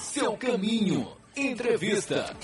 seu caminho. Entrevista.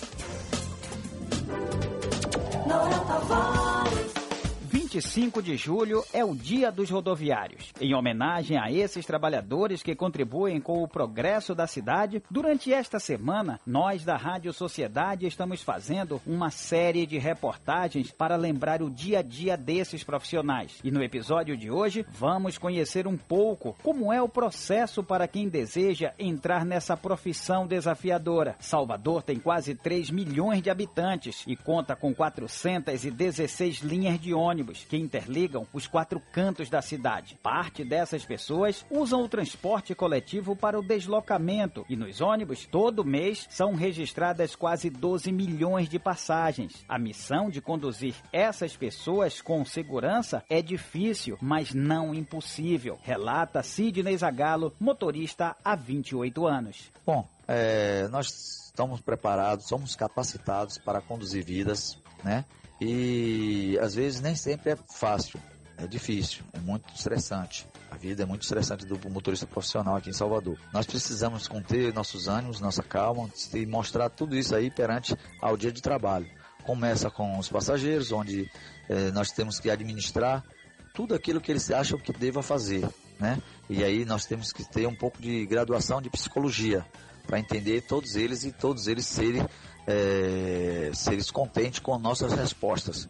25 de julho é o Dia dos Rodoviários. Em homenagem a esses trabalhadores que contribuem com o progresso da cidade, durante esta semana, nós da Rádio Sociedade estamos fazendo uma série de reportagens para lembrar o dia a dia desses profissionais. E no episódio de hoje, vamos conhecer um pouco como é o processo para quem deseja entrar nessa profissão desafiadora. Salvador tem quase 3 milhões de habitantes e conta com 416 linhas de ônibus que interligam os quatro cantos da cidade. Parte dessas pessoas usam o transporte coletivo para o deslocamento e nos ônibus, todo mês, são registradas quase 12 milhões de passagens. A missão de conduzir essas pessoas com segurança é difícil, mas não impossível, relata Sidney Zagalo, motorista há 28 anos. Bom, é, nós estamos preparados, somos capacitados para conduzir vidas, né? E às vezes nem sempre é fácil, é difícil, é muito estressante. A vida é muito estressante do motorista profissional aqui em Salvador. Nós precisamos conter nossos ânimos, nossa calma e mostrar tudo isso aí perante ao dia de trabalho. Começa com os passageiros, onde eh, nós temos que administrar tudo aquilo que eles acham que deva fazer, né? E aí nós temos que ter um pouco de graduação de psicologia para entender todos eles e todos eles serem é, seres contentes com nossas respostas.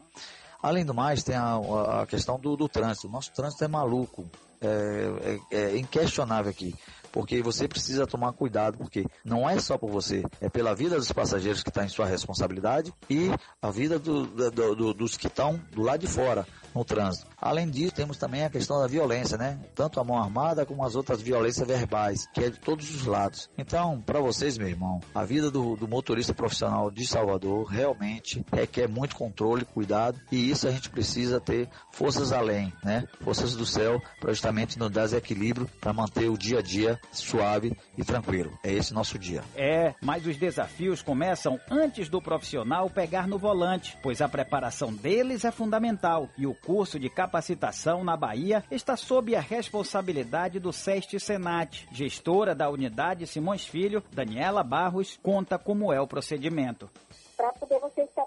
Além do mais, tem a, a questão do, do trânsito. Nosso trânsito é maluco, é, é, é inquestionável aqui porque você precisa tomar cuidado, porque não é só por você, é pela vida dos passageiros que está em sua responsabilidade e a vida do, do, do, dos que estão do lado de fora no trânsito. Além disso, temos também a questão da violência, né? Tanto a mão armada como as outras violências verbais, que é de todos os lados. Então, para vocês, meu irmão, a vida do, motorista profissional de Salvador realmente requer muito controle, cuidado, e isso a gente precisa ter forças além, né? Forças do céu, para justamente nos dar equilíbrio para manter o dia a dia suave e tranquilo. É esse nosso dia. É, mas os desafios começam antes do profissional pegar no volante, pois a preparação deles é fundamental e o curso de capacitação na Bahia está sob a responsabilidade do SEST Senat. Gestora da unidade Simões Filho, Daniela Barros, conta como é o procedimento. Para poder você estar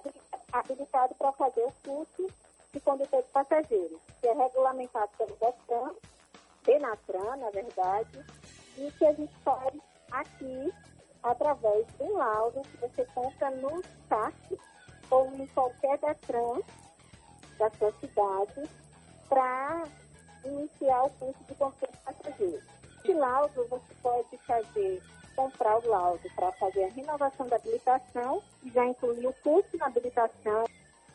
habilitado para fazer o curso de condutor de passageiros, que é regulamentado pelo DETRAN, Denatran, na verdade, e que a gente faz aqui através de um laudo que você compra no site ou em qualquer Detran da sua cidade para iniciar o curso de controle passageiro. Esse laudo você pode fazer, comprar o laudo para fazer a renovação da habilitação, já incluir o curso na habilitação,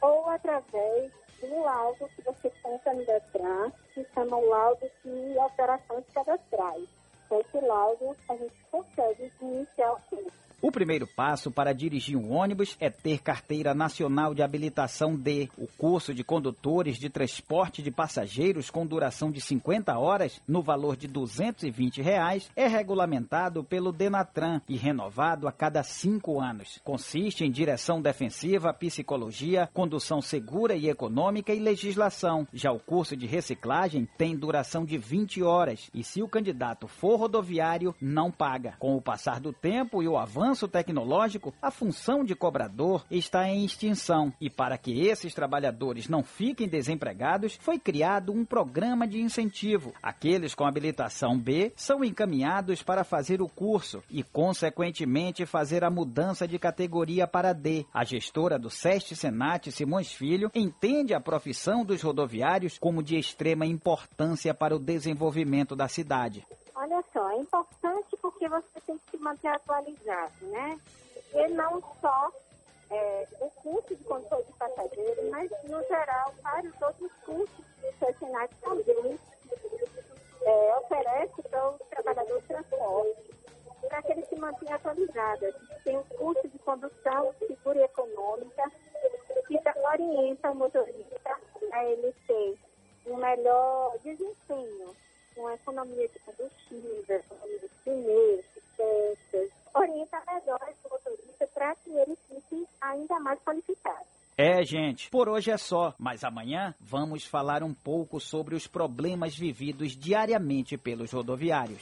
ou através do laudo que você compra no Detran, que chama o laudo de alterações cadastrais com esse laudo, a gente consegue iniciar o curso. O primeiro passo para dirigir um ônibus é ter carteira nacional de habilitação D. O curso de condutores de transporte de passageiros com duração de 50 horas, no valor de 220 reais, é regulamentado pelo Denatran e renovado a cada cinco anos. Consiste em direção defensiva, psicologia, condução segura e econômica e legislação. Já o curso de reciclagem tem duração de 20 horas e se o candidato for rodoviário, não paga. Com o passar do tempo e o avanço tecnológico, a função de cobrador está em extinção e para que esses trabalhadores não fiquem desempregados, foi criado um programa de incentivo. Aqueles com habilitação B são encaminhados para fazer o curso e, consequentemente, fazer a mudança de categoria para D. A gestora do SEST Senat, Simões Filho, entende a profissão dos rodoviários como de extrema importância para o desenvolvimento da cidade. Olha só, é importante porque você tem que se manter atualizado, né? E não só é, o curso de controle de passageiros, mas, no geral, vários outros cursos que o Senat também é, oferece para os trabalhadores de transporte, para que eles se mantenham atualizados. Tem o curso de condução segura e econômica, que orienta o motorista a ele ter um melhor desempenho com a economia de combustível, economia de pneus, peças, orienta melhor esse motorista para que ele fique ainda mais qualificado. É, gente, por hoje é só, mas amanhã vamos falar um pouco sobre os problemas vividos diariamente pelos rodoviários.